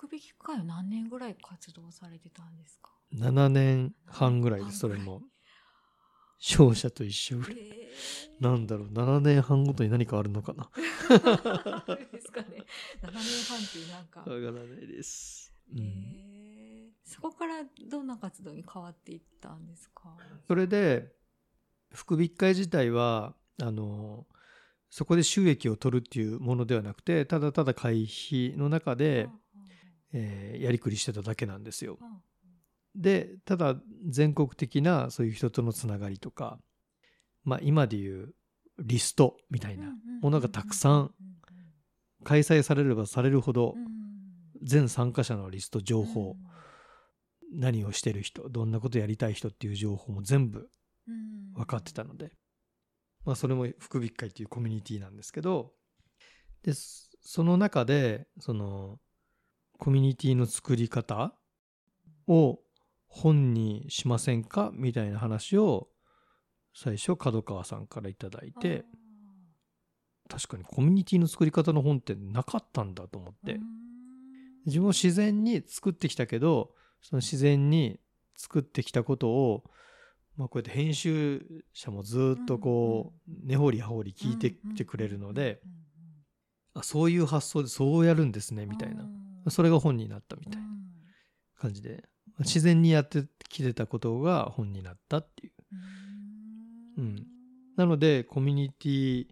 福引会は何年ぐらい活動されてたんですか？7年半ぐらいですそれも。勝者と一緒ぐらい。えなんだろう7年半ごとに何かあるのかな。ですかね。7年半っていうなんか。わからないです、うん、へー。そこからどんな活動に変わっていったんですか？それで福引会自体はあのそこで収益を取るっていうものではなくてただただ会費の中で、えーやりくりしてただけなんですよ。でただ全国的なそういう人とのつながりとかまあ今でいうリストみたいなものがたくさん開催されればされるほど全参加者のリスト情うん。報何をしてる人どんなことやりたい人っていう情報も全部うん。分かってたのでまあそれも福引会っていうコミュニティなんですけどでそその中でそのコミュニティの作り方を本にしませんか？みたいな話を最初角川さんからいただいて確かにコミュニティの作り方の本ってなかったんだと思って。うん。自分も自然に作ってきたけどその自然に作ってきたことを、まあ、こうやって編集者もずっとこう根掘り葉掘り聞いてきてくれるのであそういう発想でそうやるんですねみたいな。うんそれが本になったみたいな感じで自然にやってきてたことが本になったっていう。うん。うん。なのでコミュニティ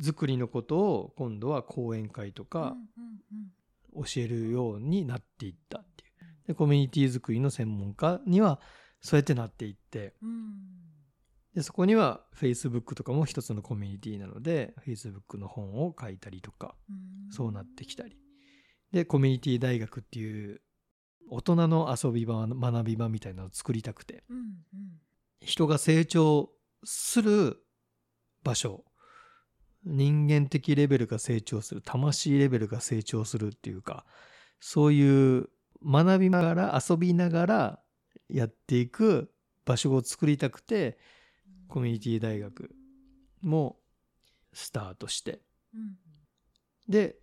作りのことを今度は講演会とか教えるようになっていったっていう。でコミュニティ作りの専門家にはそうやってなっていって。うん。でそこには Facebook とかも一つのコミュニティなので Facebook の本を書いたりとかうん。そうなってきたりでコミュニティ大学っていう大人の遊び場学び場みたいなのを作りたくて。うんうん。人が成長する場所。人間的レベルが成長する。魂レベルが成長するっていうかそういう学びながら遊びながらやっていく場所を作りたくてコミュニティ大学もスタートして。うん。で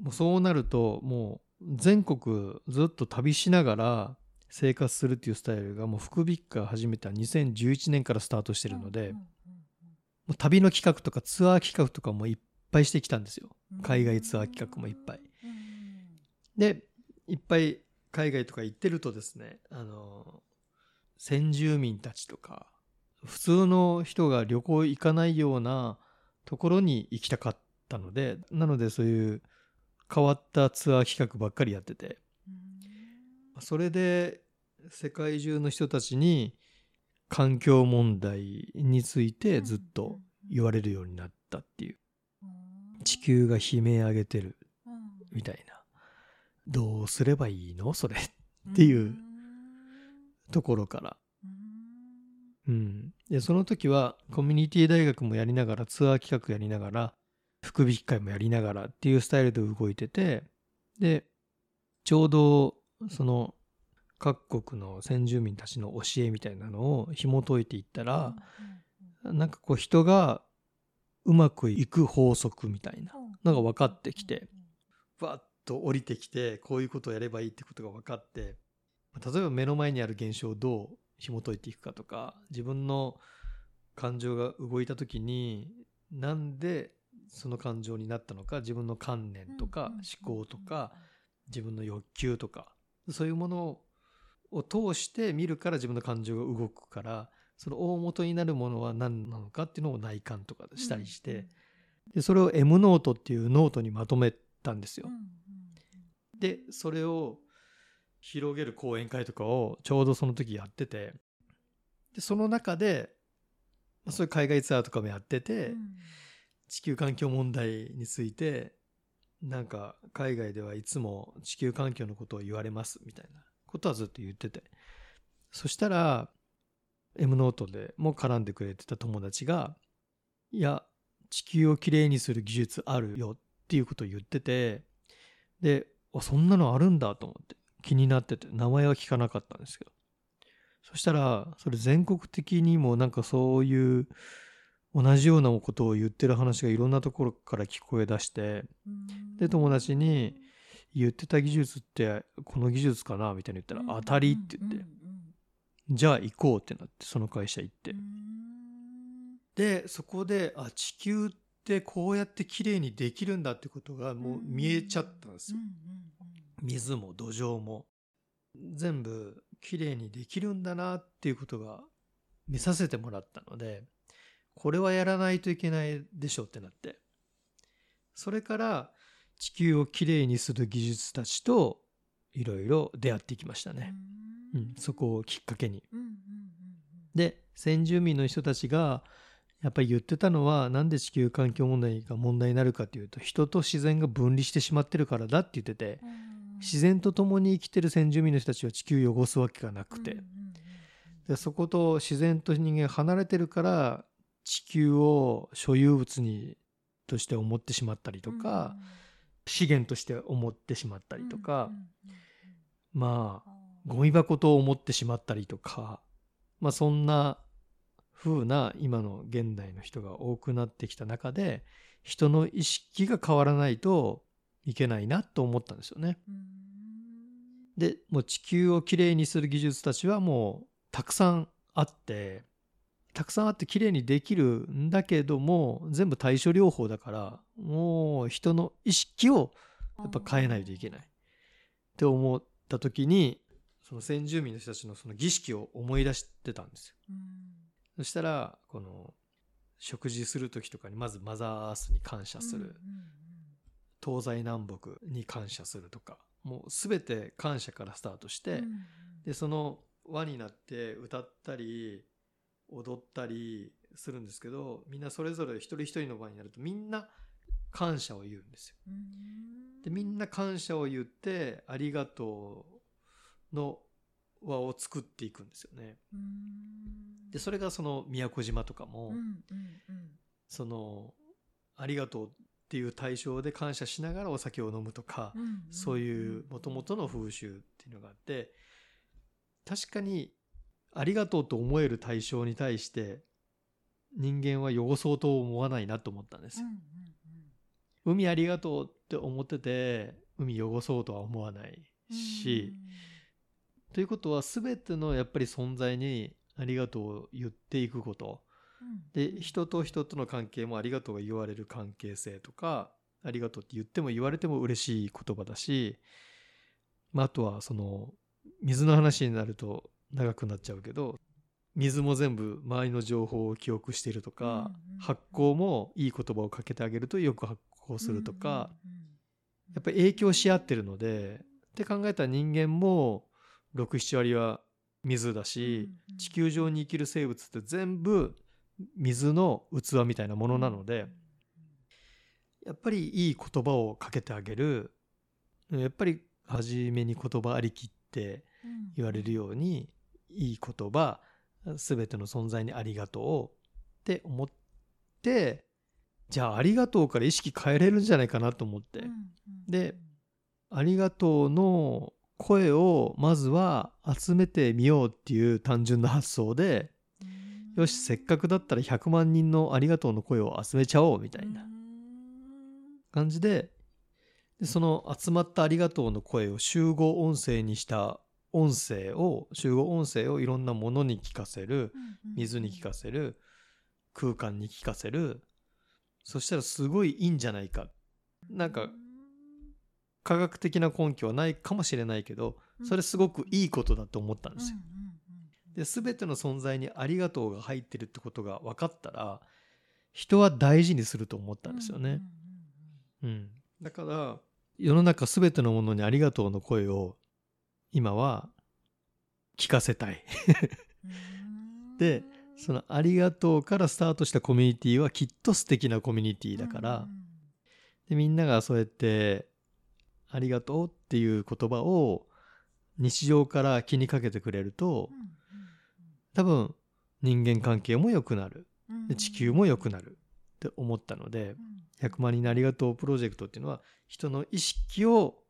もうそうなるともう全国ずっと旅しながら生活するっていうスタイルがもう福引が始めた2011年からスタートしてるので、旅の企画とかツアー企画とかもいっぱいしてきたんですよ。うん。海外ツアー企画もいっぱい。うん。でいっぱい海外とか行ってるとですねあの先住民たちとか普通の人が旅行行かないようなところに行きたかったのでなのでそういう変わったツアー企画ばっかりやってて。うん。それで世界中の人たちに環境問題についてずっと言われるようになったっていう。うん。地球が悲鳴上げてるうん。みたいな。どうすればいいの？それっていうところから。うん。うん、でその時はコミュニティ大学もやりながらツアー企画やりながら福引会もやりながらっていうスタイルで動いててでちょうどその各国の先住民たちの教えみたいなのを紐解いていったら、なんかこう人がうまくいく法則みたいなのが分かってきてバッと降りてきてこういうことをやればいいってことが分かって例えば目の前にある現象をどう紐解いていくかとか自分の感情が動いた時になんでその感情になったのか自分の観念とか思考とか自分の欲求とかそういうものを通して見るから自分の感情が動くからその大元になるものは何なのかっていうのを内観とかでしたりして、でそれを M ノートっていうノートにまとめたんですよ。でそれを広げる講演会とかをちょうどその時やっててでその中でまあそういう海外ツアーとかもやってて、地球環境問題についてなんか海外ではいつも地球環境のことを言われますみたいなことはずっと言ってて。そしたら M ノートでも絡んでくれてた友達がいや地球をきれいにする技術あるよっていうことを言っててであそんなのあるんだと思って気になってて名前は聞かなかったんですけど。そしたらそれ全国的にもなんかそういう同じようなことを言ってる話がいろんなところから聞こえ出してで友達に「言ってた技術ってこの技術かなみたいに言ったら当たりって言って、じゃあ行こうってなってその会社行って、うん。でそこであ地球ってこうやって綺麗にできるんだってことがもう見えちゃったんですよ、水も土壌も。全部綺麗にできるんだなっていうことが見させてもらったのでこれはやらないといけないでしょってなって。それから地球をきれいにする技術たちといろいろ出会ってきましたね、うん、そこをきっかけに。で先住民の人たちがやっぱり言ってたのはなんで地球環境問題が問題になるかというと人と自然が分離してしまってるからだって言ってて自然と共に生きてる先住民の人たちは地球を汚すわけがなくて、でそこと自然と人間が離れてるから地球を所有物にとして思ってしまったりとか、資源として思ってしまったりとか、うんうんうんまあうんゴミ箱と思ってしまったりとかまあそんな風な今の現代の人が多くなってきた中で人の意識が変わらないといけないなと思ったんですよね。うんでもう地球をきれいにする技術たちはもうたくさんあってたくさんあってきれいにできるんだけども全部対処療法だからもう人の意識をやっぱ変えないといけない。って思った時にその先住民の人たちのその儀式を思い出してたんですよ。うん。そしたらこの食事する時とかにまずマザーアースに感謝する、東西南北に感謝するとかもう全て感謝からスタートして、でその輪になって歌ったり踊ったりするんですけどみんなそれぞれ一人一人の輪になるとみんな感謝を言うんですよ。うんでみんな感謝を言ってありがとうの輪を作っていくんですよね。うんでそれがその宮古島とかも、そのありがとうっていう対象で感謝しながらお酒を飲むとか、そういうもともとの風習っていうのがあって確かにありがとうと思える対象に対して人間は汚そうと思わないなと思ったんです。よ。うんうん。海ありがとうって思ってて海汚そうとは思わないうん。し、ということは全てのやっぱり存在にありがとうを言っていくこと。うん。で人と人との関係もありがとうが言われる関係性とかありがとうって言っても言われても嬉しい言葉だし、まあ、あとはその水の話になると長くなっちゃうけど水も全部周りの情報を記憶しているとか、うんうんうん発酵もいい言葉をかけてあげるとよく発酵するとか、うんうんうんやっぱり影響し合ってるのでって考えたら人間も67割は水だし、うんうん地球上に生きる生物って全部水の器みたいなものなので、やっぱりいい言葉をかけてあげる。やっぱり初めに言葉ありきってうん。言われるようにいい言葉全ての存在にありがとうって思ってじゃあありがとうから意識変えれるんじゃないかなと思って、でありがとうの声をまずは集めてみようっていう単純な発想でうん。よしせっかくだったら100万人のありがとうの声を集めちゃおうみたいなうん。感じででその集まったありがとうの声を集合音声にした音声を集合音声をいろんなものに聞かせる水に聞かせる空間に聞かせる。そしたらすごいいいんじゃないか。なんか科学的な根拠はないかもしれないけどそれすごくいいことだと思ったんですよ。で全ての存在にありがとうが入ってるってことが分かったら人は大事にすると思ったんですよね。うん、だから世の中全てのものにありがとうの声を今は聞かせたい。でそのありがとうからスタートしたコミュニティはきっと素敵なコミュニティだから、でみんながそうやってありがとうっていう言葉を日常から気にかけてくれると多分人間関係も良くなる。で地球も良くなる。って思ったので100万人のありがとうプロジェクトっていうのは人の意識を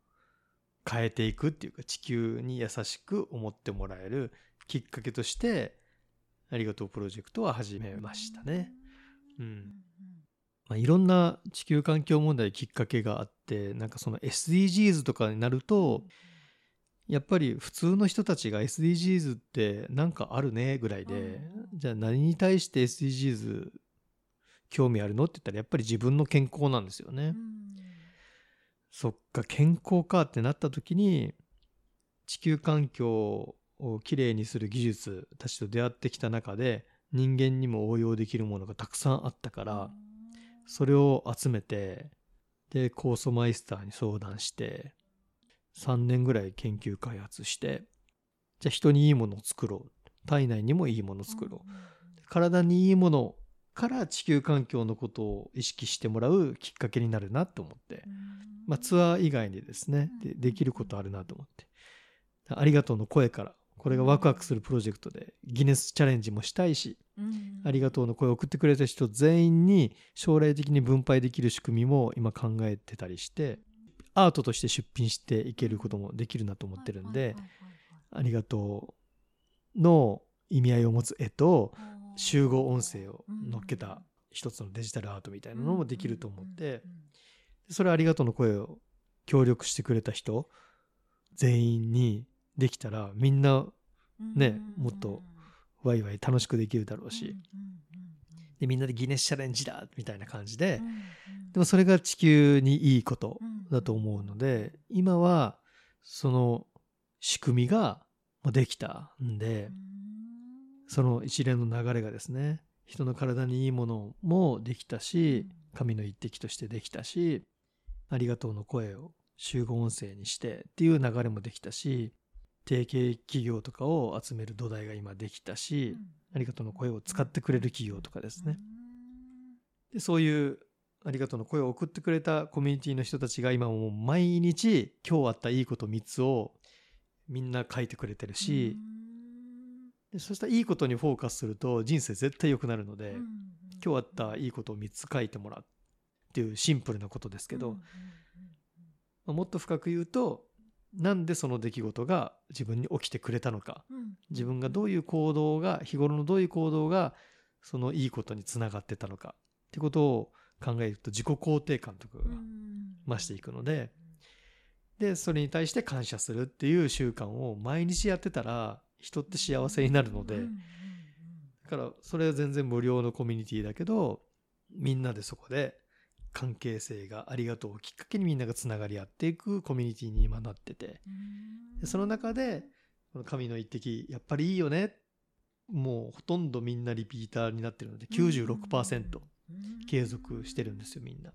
変えていくっていうか地球に優しく思ってもらえるきっかけとしてありがとうプロジェクトは始めましたね。うん。まあ、いろんな地球環境問題きっかけがあってなんかその SDGs とかになるとやっぱり普通の人たちが SDGs ってなんかあるねぐらいで、うん。じゃあ何に対して SDGs 興味あるのって言ったらやっぱり自分の健康なんですよね。うんそっか健康かってなった時に地球環境をきれいにする技術たちと出会ってきた中で人間にも応用できるものがたくさんあったからそれを集めてで酵素マイスターに相談して3年ぐらい研究開発してじゃあ人にいいものを作ろう。体内にもいいものを作ろう。体にいいものから地球環境のことを意識してもらうきっかけになるなと思って。まあ、ツアー以外にですねでできることあるなと思って。ありがとうの声からこれがワクワクするプロジェクトでギネスチャレンジもしたいしうん。ありがとうの声を送ってくれた人全員に将来的に分配できる仕組みも今考えてたりしてアートとして出品していけることもできるなと思ってるんでありがとうの意味合いを持つ絵と集合音声を乗っけた一つのデジタルアートみたいなのもできると思って。それありがとうの声を協力してくれた人全員にできたらみんなねもっとワイワイ楽しくできるだろうし。でみんなでギネスチャレンジだみたいな感じで。でもそれが地球にいいことだと思うので今はその仕組みができたんでその一連の流れがですね人の体にいいものもできたし神の一滴としてできたしありがとうの声を集合音声にしてっていう流れもできたし提携企業とかを集める土台が今できたし、ありがとうの声を使ってくれる企業とかですね。でそういうありがとうの声を送ってくれたコミュニティの人たちが今も毎日今日あったいいこと3つをみんな書いてくれてるし、そうしたらいいことにフォーカスすると人生絶対良くなるので、今日あったいいことを3つ書いてもらうっていうシンプルなことですけど、まあもっと深く言うとなんでその出来事が自分に起きてくれたのか自分がどういう行動が日頃のどういう行動がそのいいことにつながってたのかってことを考えると自己肯定感とかが増していくのででそれに対して感謝するっていう習慣を毎日やってたら人って幸せになるのでだからそれは全然無料のコミュニティだけどみんなでそこで関係性がありがとうをきっかけにみんながつながり合っていくコミュニティに今なってて。でその中でこの神の一滴やっぱりいいよね。もうほとんどみんなリピーターになってるので96%継続してるんですよみんな。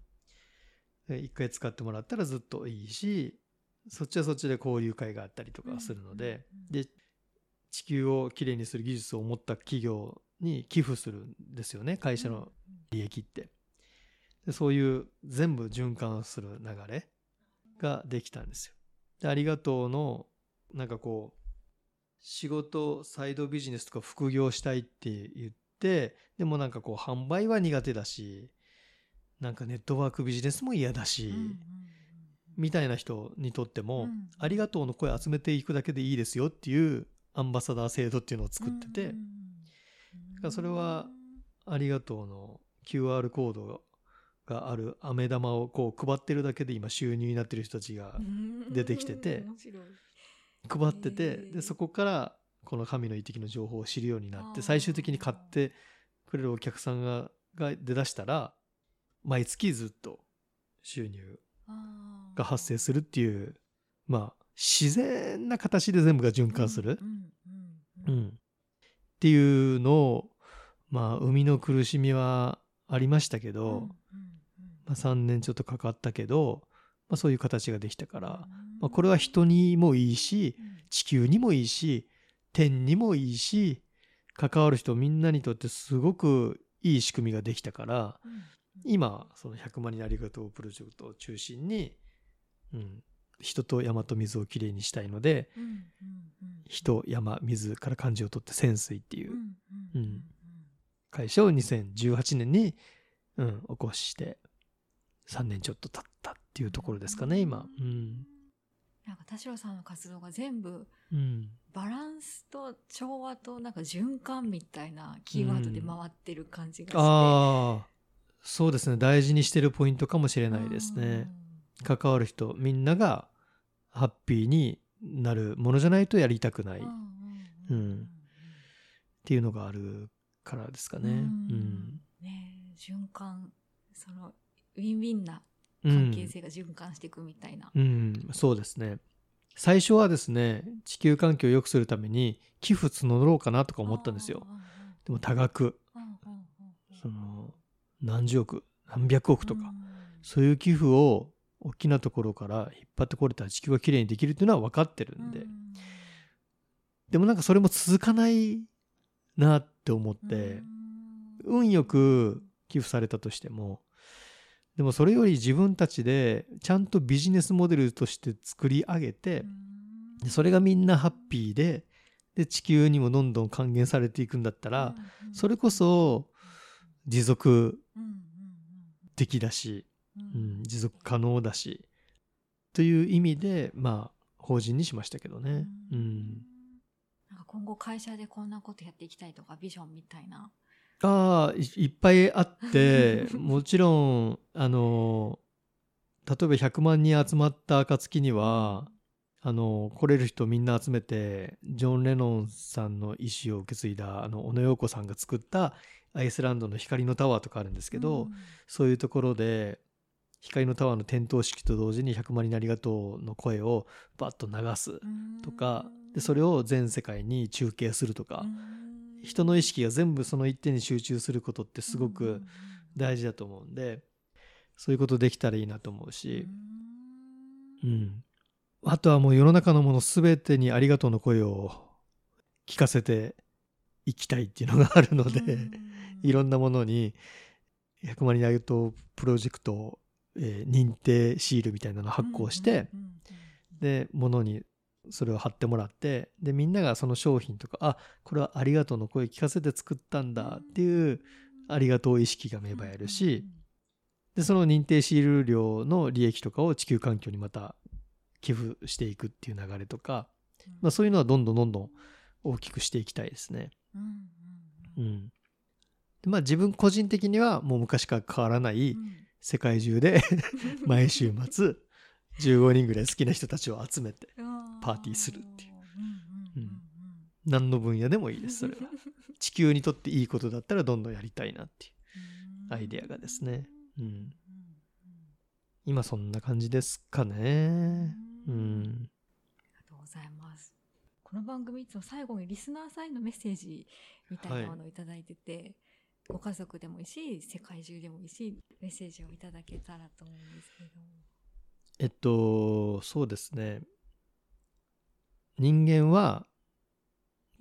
で一回使ってもらったらずっといいしそっちはそっちで交流会があったりとかするので。で地球をきれいにする技術を持った企業に寄付するんですよね会社の利益って。でそういう全部循環する流れができたんですよ。でありがとうのなんかこう仕事サイドビジネスとか副業したいって言ってでもなんかこう販売は苦手だしなんかネットワークビジネスも嫌だし、みたいな人にとっても、うんありがとうの声集めていくだけでいいですよっていうアンバサダー制度っていうのを作ってて、からそれはありがとうの QR コードがある飴玉をこう配ってるだけで今収入になってる人たちが出てきてて配っててでそこからこの神の一滴の情報を知るようになって最終的に買ってくれるお客さんがが出だしたら毎月ずっと収入が発生するっていうまあ自然な形で全部が循環する、うんうんううん。んっていうのをまあ生みの苦しみはありましたけど、うんうんまあ、3年ちょっとかかったけど、まあ、そういう形ができたから、うんまあ、これは人にもいいしうん地球にもいいし天にもいいし関わる人みんなにとってすごくいい仕組みができたからうん今その100万人ありがとうプロジェクトを中心に、うん、人と山と水をきれいにしたいのでうんうんうん。人山水から漢字を取って潜水っていううんうんうん会社を2018年に、うん、起こして3年ちょっと経ったっていうところですかね今。うん。なんか田代さんの活動が全部うん。バランスと調和となんか循環みたいなキーワードで回ってる感じがして、ああそうですね。大事にしてるポイントかもしれないですね。関わる人みんながハッピーになるものじゃないとやりたくない、うんっうんうんていうのがあるからですかね。うん。ねえ循環そのウィンウィンなうん関係性が循環していくみたいな。うん、そうですね。最初はですね地球環境を良くするために寄付募ろうかなとか思ったんですよ。でも多額。その何十億何百億とか、うん。そういう寄付を大きなところから引っ張ってこれたら地球がきれいにできるっていうのは分かってるんで、うん。でもなんかそれも続かないなって思って、運よく寄付されたとしてもでもそれより自分たちでちゃんとビジネスモデルとして作り上げてでそれがみんなハッピーでで地球にもどんどん還元されていくんだったらそれこそ持続的だし、うん、持続可能だしという意味でまあ法人にしましたけどね。うん、なんか今後会社でこんなことやっていきたいとかビジョンみたいな。ああいいっぱいあって もちろんあの例えば100万人集まった暁にはあの来れる人みんな集めてジョン・レノンさんの意思を受け継いだあの小野洋子さんが作ったアイスランドの光のタワーとかあるんですけど、そういうところで光のタワーの点灯式と同時に100万人ありがとうの声をバッと流すとかでそれを全世界に中継するとか。人の意識が全部その一点に集中することってすごく大事だと思うんでそういうことできたらいいなと思うし、うん、あとはもう世の中のもの全てにありがとうの声を聞かせていきたいっていうのがあるので、いろんなものに100万人ありがとうプロジェクトを、えー認定シールみたいなのを発行して、で物にそれを貼ってもらってでみんながその商品とかあこれはありがとうの声聞かせて作ったんだっていうありがとう意識が芽生えるし、でその認定シール料の利益とかを地球環境にまた寄付していくっていう流れとか、まあ、そういうのはどんどんどんどん大きくしていきたいですね。うんでまあ、自分個人的にはもう昔から変わらない世界中で 毎週末15人ぐらい好きな人たちを集めてパーティーするっていう。うん何の分野でもいいですそれは。地球にとっていいことだったらどんどんやりたいなっていうアイデアがですね、うん、今そんな感じですかね。うん。ありがとうございます。この番組いつも最後にリスナーさんへのメッセージみたいなものをいただいてて、ご家族でもいいし、世界中でもいいし、メッセージをいただけたらと思うんですけど。えっとそうですね。人間は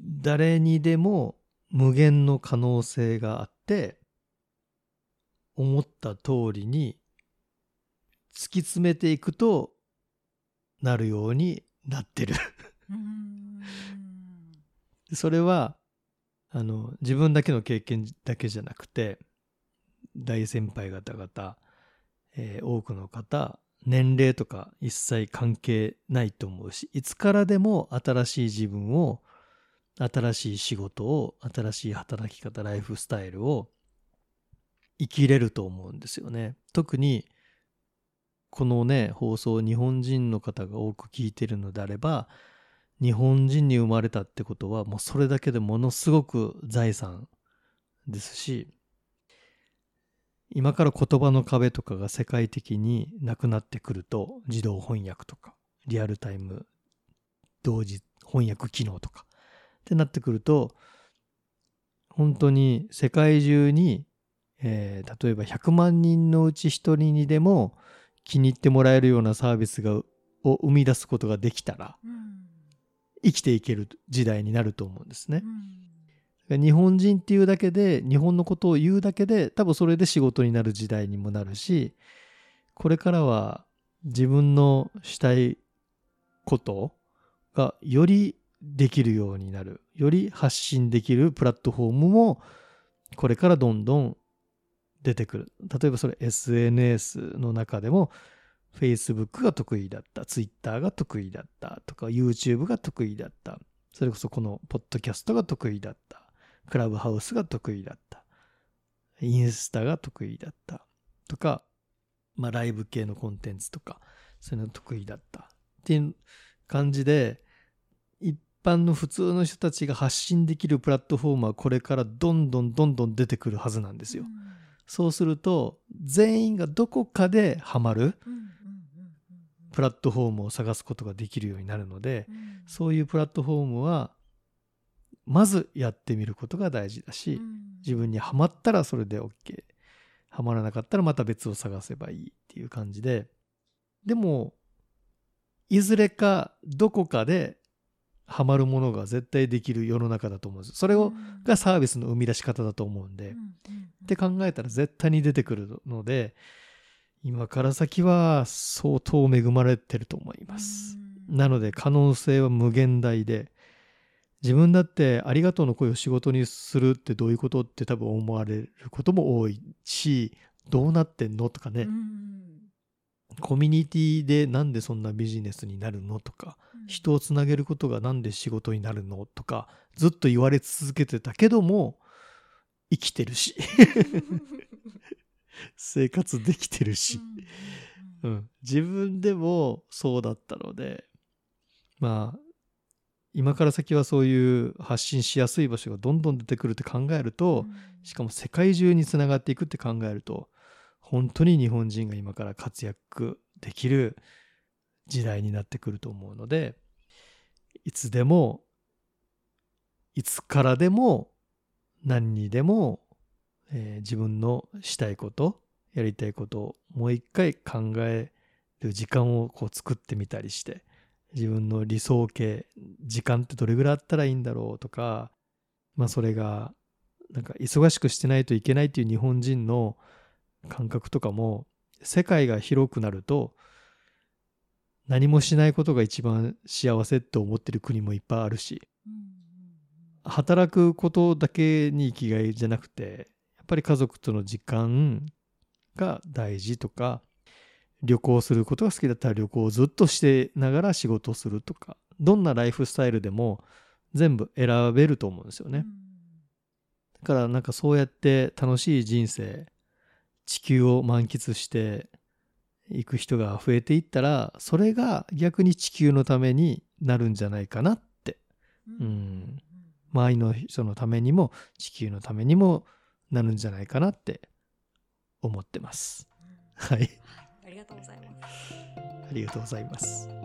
誰にでも無限の可能性があって思った通りに突き詰めていくとなるようになってる。それはあの自分だけの経験だけじゃなくて大先輩方々、えー多くの方年齢とか一切関係ないと思うしいつからでも新しい自分を新しい仕事を新しい働き方ライフスタイルを生きれると思うんですよね。特にこのね放送日本人の方が多く聞いてるのであれば日本人に生まれたってことはもうそれだけでものすごく財産ですし今から言葉の壁とかが世界的になくなってくると自動翻訳とかリアルタイム同時翻訳機能とかってなってくると本当に世界中に、えー例えば100万人のうち1人にでも気に入ってもらえるようなサービスがを生み出すことができたらうん。生きていける時代になると思うんですね。う。ん。日本人っていうだけで日本のことを言うだけで多分それで仕事になる時代にもなるしこれからは自分のしたいことがよりできるようになる。より発信できるプラットフォームもこれからどんどん出てくる。例えばそれ SNS の中でも Facebook が得意だった Twitter が得意だったとか YouTube が得意だった。それこそこのポッドキャストが得意だった。クラブハウスが得意だった、インスタが得意だった。とか、まあライブ系のコンテンツとか、そういうの得意だった。っていう感じで、一般の普通の人たちが発信できるプラットフォームはこれからどんどんどんどん出てくるはずなんですよ。そうすると、全員がどこかでハマるプラットフォームを探すことができるようになるので、そういうプラットフォームは、まずやってみることが大事だし、自分にはまったらそれで OK。はまらなかったらまた別を探せばいいっていう感じで、でも、いずれかどこかでハマるものが絶対できる世の中だと思うんです。それを、がサービスの生み出し方だと思うんで、って考えたら絶対に出てくるので、今から先は相当恵まれてると思います。なので可能性は無限大で、自分だってありがとうの声を仕事にするってどういうことって多分思われることも多いし、どうなってんのとかね、コミュニティでなんでそんなビジネスになるのとか、人をつなげることがなんで仕事になるのとか、ずっと言われ続けてたけども、生きてるし 生活できてるし、うん、自分でもそうだったのでまあ今から先はそういう発信しやすい場所がどんどん出てくるって考えると、しかも世界中につながっていくって考えると本当に日本人が今から活躍できる時代になってくると思うのでいつでもいつからでも何にでもえー、自分のしたいことやりたいことをもう一回考える時間をこう作ってみたりして自分の理想形時間ってどれぐらいあったらいいんだろうとかまあそれがなんか忙しくしてないといけないっていう日本人の感覚とかも世界が広くなると何もしないことが一番幸せって思ってる国もいっぱいあるし働くことだけに生きがいじゃなくてぱり家族との時間が大事とか旅行することが好きだったら旅行をずっとしてながら仕事をするとかどんなライフスタイルでも全部選べると思うんですよね。だからなんかそうやって楽しい人生地球を満喫していく人が増えていったらそれが逆に地球のためになるんじゃないかなって、うん、周りの人のためにも地球のためにもなるんじゃないかなって思ってます。はい。ありがとうございます。ありがとうございます。